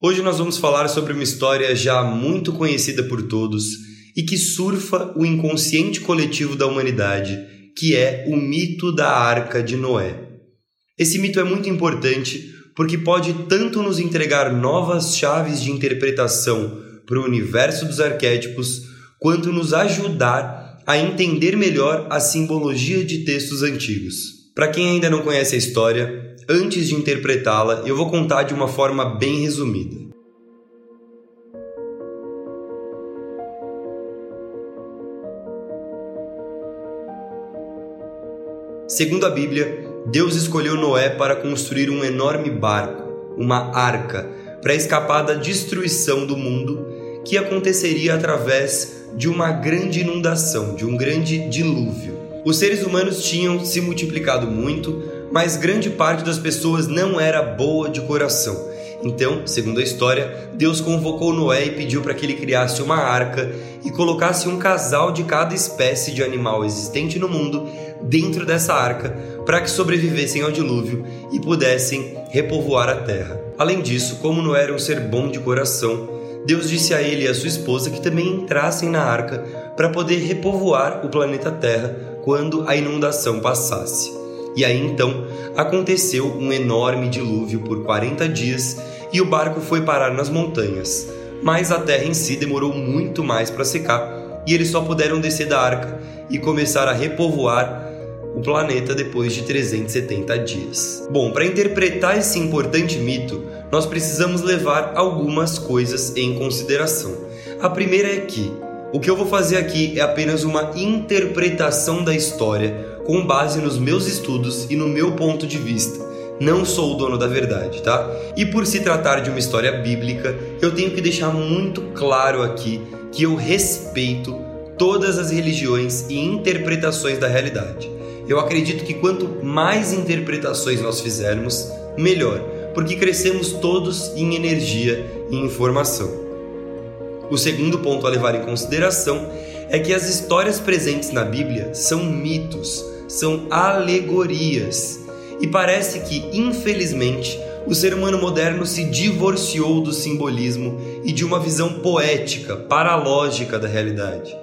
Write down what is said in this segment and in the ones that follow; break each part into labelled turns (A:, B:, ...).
A: Hoje nós vamos falar sobre uma história já muito conhecida por todos e que surfa o inconsciente coletivo da humanidade, que é o mito da Arca de Noé. Esse mito é muito importante porque pode tanto nos entregar novas chaves de interpretação para o universo dos arquétipos, quanto nos ajudar a entender melhor a simbologia de textos antigos. Para quem ainda não conhece a história, antes de interpretá-la, eu vou contar de uma forma bem resumida. Segundo a Bíblia, Deus escolheu Noé para construir um enorme barco, uma arca, para escapar da destruição do mundo que aconteceria através de uma grande inundação, de um grande dilúvio. Os seres humanos tinham se multiplicado muito, mas grande parte das pessoas não era boa de coração. Então, segundo a história, Deus convocou Noé e pediu para que ele criasse uma arca e colocasse um casal de cada espécie de animal existente no mundo dentro dessa arca para que sobrevivessem ao dilúvio e pudessem repovoar a terra. Além disso, como Noé era um ser bom de coração, Deus disse a ele e a sua esposa que também entrassem na arca para poder repovoar o planeta Terra quando a inundação passasse. E aí então aconteceu um enorme dilúvio por 40 dias e o barco foi parar nas montanhas. Mas a terra em si demorou muito mais para secar e eles só puderam descer da arca e começar a repovoar o planeta depois de 370 dias. Bom, para interpretar esse importante mito, nós precisamos levar algumas coisas em consideração. A primeira é que o que eu vou fazer aqui é apenas uma interpretação da história com base nos meus estudos e no meu ponto de vista. Não sou o dono da verdade, tá? E por se tratar de uma história bíblica, eu tenho que deixar muito claro aqui que eu respeito todas as religiões e interpretações da realidade. Eu acredito que quanto mais interpretações nós fizermos, melhor, porque crescemos todos em energia e informação. O segundo ponto a levar em consideração é que as histórias presentes na Bíblia são mitos são alegorias. E parece que, infelizmente, o ser humano moderno se divorciou do simbolismo e de uma visão poética, paralógica da realidade.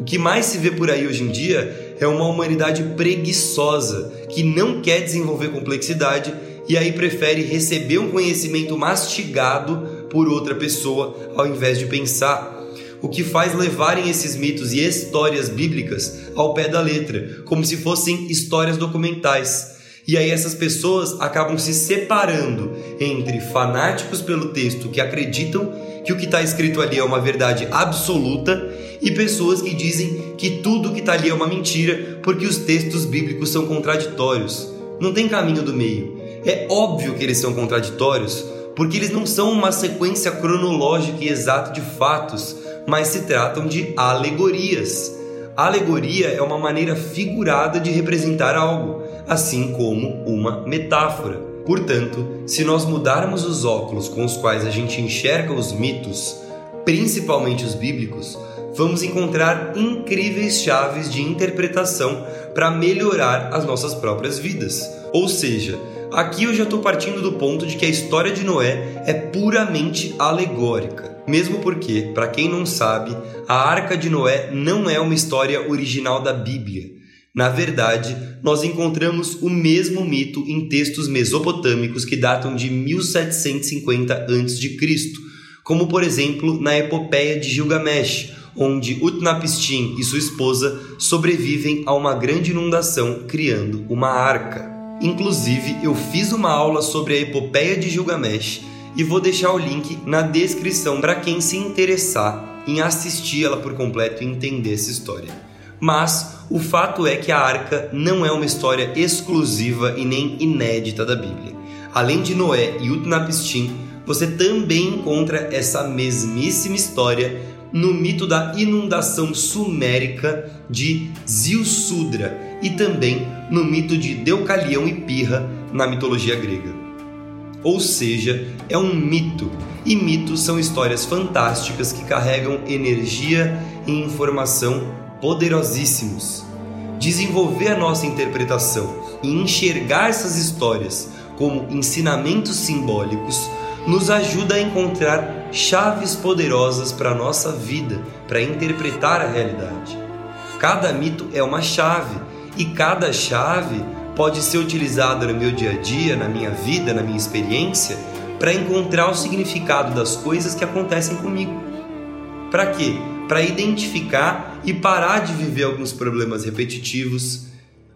A: O que mais se vê por aí hoje em dia é uma humanidade preguiçosa que não quer desenvolver complexidade e aí prefere receber um conhecimento mastigado por outra pessoa ao invés de pensar o que faz levarem esses mitos e histórias bíblicas ao pé da letra, como se fossem histórias documentais. E aí essas pessoas acabam se separando entre fanáticos pelo texto que acreditam que o que está escrito ali é uma verdade absoluta e pessoas que dizem que tudo que está ali é uma mentira porque os textos bíblicos são contraditórios. Não tem caminho do meio. É óbvio que eles são contraditórios porque eles não são uma sequência cronológica e exata de fatos, mas se tratam de alegorias. Alegoria é uma maneira figurada de representar algo, assim como uma metáfora. Portanto, se nós mudarmos os óculos com os quais a gente enxerga os mitos, principalmente os bíblicos, vamos encontrar incríveis chaves de interpretação para melhorar as nossas próprias vidas. Ou seja, aqui eu já estou partindo do ponto de que a história de Noé é puramente alegórica. Mesmo porque, para quem não sabe, a Arca de Noé não é uma história original da Bíblia. Na verdade, nós encontramos o mesmo mito em textos mesopotâmicos que datam de 1750 a.C., como por exemplo na Epopeia de Gilgamesh, onde Utnapishtim e sua esposa sobrevivem a uma grande inundação criando uma arca. Inclusive, eu fiz uma aula sobre a Epopeia de Gilgamesh e vou deixar o link na descrição para quem se interessar em assistir ela por completo e entender essa história. Mas o fato é que a arca não é uma história exclusiva e nem inédita da Bíblia. Além de Noé e Utnapishtim, você também encontra essa mesmíssima história no mito da inundação sumérica de Zilsudra e também no mito de Deucalião e Pirra na mitologia grega. Ou seja, é um mito. E mitos são histórias fantásticas que carregam energia e informação poderosíssimos. desenvolver a nossa interpretação e enxergar essas histórias como ensinamentos simbólicos nos ajuda a encontrar chaves poderosas para a nossa vida, para interpretar a realidade. Cada mito é uma chave e cada chave pode ser utilizada no meu dia a dia, na minha vida, na minha experiência, para encontrar o significado das coisas que acontecem comigo. Para quê? Para identificar e parar de viver alguns problemas repetitivos,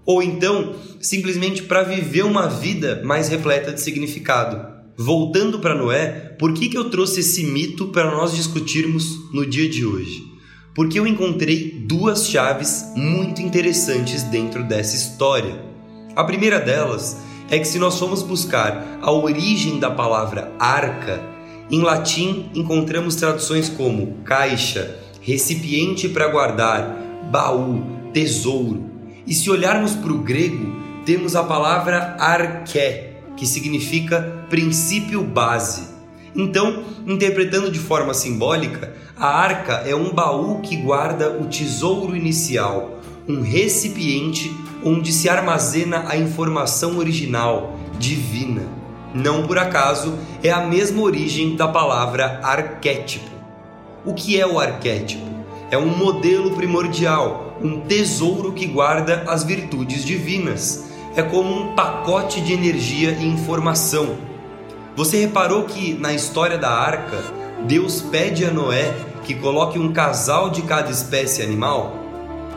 A: ou então simplesmente para viver uma vida mais repleta de significado. Voltando para Noé, por que, que eu trouxe esse mito para nós discutirmos no dia de hoje? Porque eu encontrei duas chaves muito interessantes dentro dessa história. A primeira delas é que, se nós formos buscar a origem da palavra arca, em latim encontramos traduções como caixa, recipiente para guardar, baú, tesouro. E se olharmos para o grego, temos a palavra arqué, que significa princípio base. Então, interpretando de forma simbólica, a arca é um baú que guarda o tesouro inicial, um recipiente onde se armazena a informação original, divina. Não por acaso é a mesma origem da palavra arquétipo. O que é o arquétipo? É um modelo primordial, um tesouro que guarda as virtudes divinas é como um pacote de energia e informação. Você reparou que na história da arca, Deus pede a Noé que coloque um casal de cada espécie animal?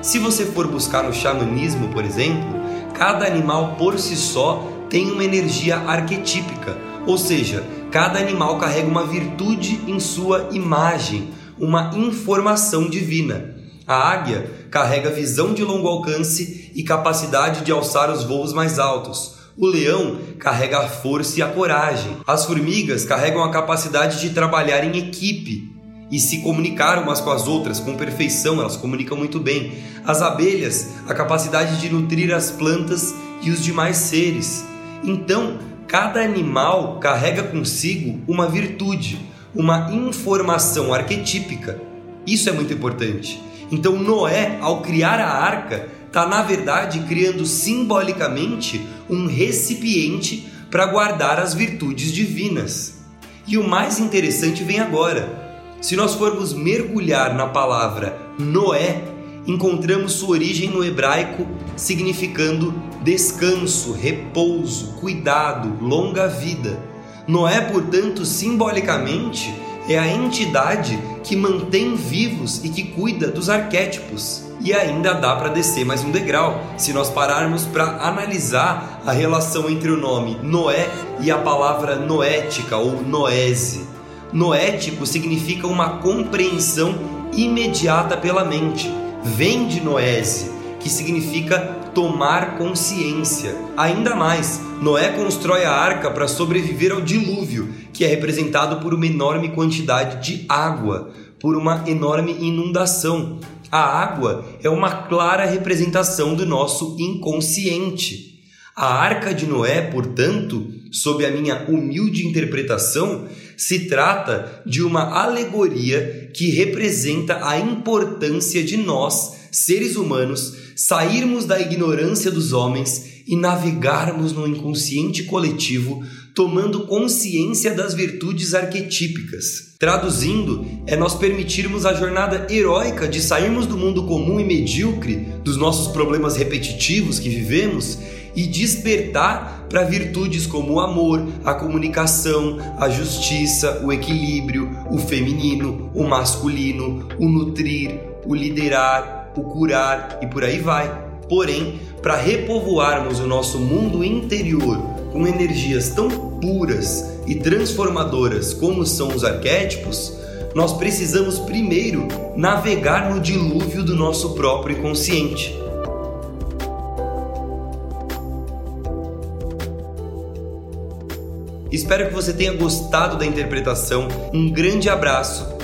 A: Se você for buscar no xamanismo, por exemplo, cada animal por si só tem uma energia arquetípica, ou seja, cada animal carrega uma virtude em sua imagem, uma informação divina. A águia carrega visão de longo alcance e capacidade de alçar os voos mais altos. O leão carrega a força e a coragem. As formigas carregam a capacidade de trabalhar em equipe e se comunicar umas com as outras com perfeição, elas comunicam muito bem. As abelhas, a capacidade de nutrir as plantas e os demais seres. Então, cada animal carrega consigo uma virtude, uma informação arquetípica. Isso é muito importante. Então Noé, ao criar a arca, está na verdade criando simbolicamente um recipiente para guardar as virtudes divinas. E o mais interessante vem agora. Se nós formos mergulhar na palavra Noé, encontramos sua origem no hebraico significando descanso, repouso, cuidado, longa vida. Noé, portanto, simbolicamente, é a entidade que mantém vivos e que cuida dos arquétipos. E ainda dá para descer mais um degrau se nós pararmos para analisar a relação entre o nome Noé e a palavra noética ou noese. Noético significa uma compreensão imediata pela mente. Vem de noese, que significa tomar consciência. Ainda mais, Noé constrói a arca para sobreviver ao dilúvio, que é representado por uma enorme quantidade de água, por uma enorme inundação. A água é uma clara representação do nosso inconsciente. A arca de Noé, portanto, sob a minha humilde interpretação, se trata de uma alegoria que representa a importância de nós, seres humanos, sairmos da ignorância dos homens e navegarmos no inconsciente coletivo, tomando consciência das virtudes arquetípicas. Traduzindo, é nós permitirmos a jornada heróica de sairmos do mundo comum e medíocre, dos nossos problemas repetitivos que vivemos e despertar para virtudes como o amor, a comunicação, a justiça, o equilíbrio, o feminino, o masculino, o nutrir, o liderar, o curar e por aí vai. Porém, para repovoarmos o nosso mundo interior com energias tão puras e transformadoras como são os arquétipos, nós precisamos primeiro navegar no dilúvio do nosso próprio inconsciente. Espero que você tenha gostado da interpretação. Um grande abraço